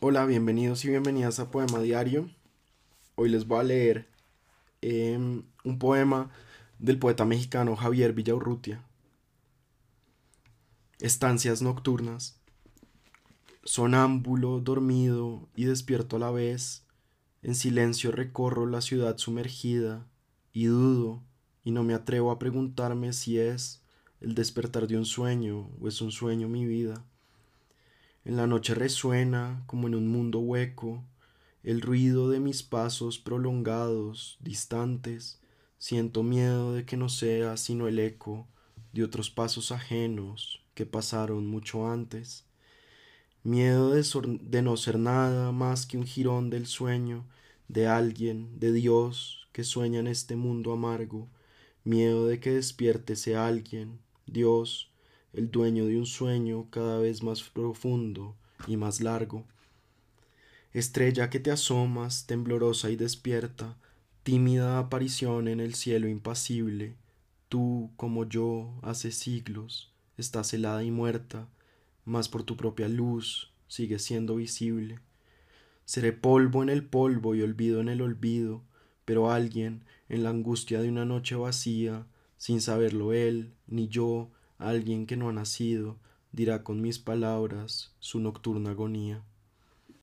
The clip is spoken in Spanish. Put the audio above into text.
Hola, bienvenidos y bienvenidas a Poema Diario. Hoy les voy a leer em, un poema del poeta mexicano Javier Villaurrutia. Estancias nocturnas. Sonámbulo, dormido y despierto a la vez, en silencio recorro la ciudad sumergida y dudo y no me atrevo a preguntarme si es el despertar de un sueño o es un sueño mi vida. En la noche resuena, como en un mundo hueco, el ruido de mis pasos prolongados, distantes. Siento miedo de que no sea sino el eco de otros pasos ajenos que pasaron mucho antes. Miedo de, de no ser nada más que un jirón del sueño de alguien, de Dios, que sueña en este mundo amargo. Miedo de que despierte ese alguien, Dios, el dueño de un sueño cada vez más profundo y más largo. Estrella que te asomas, temblorosa y despierta, tímida aparición en el cielo impasible, tú, como yo, hace siglos, estás helada y muerta, mas por tu propia luz sigues siendo visible. Seré polvo en el polvo y olvido en el olvido, pero alguien, en la angustia de una noche vacía, sin saberlo él, ni yo, alguien que no ha nacido, dirá con mis palabras su nocturna agonía.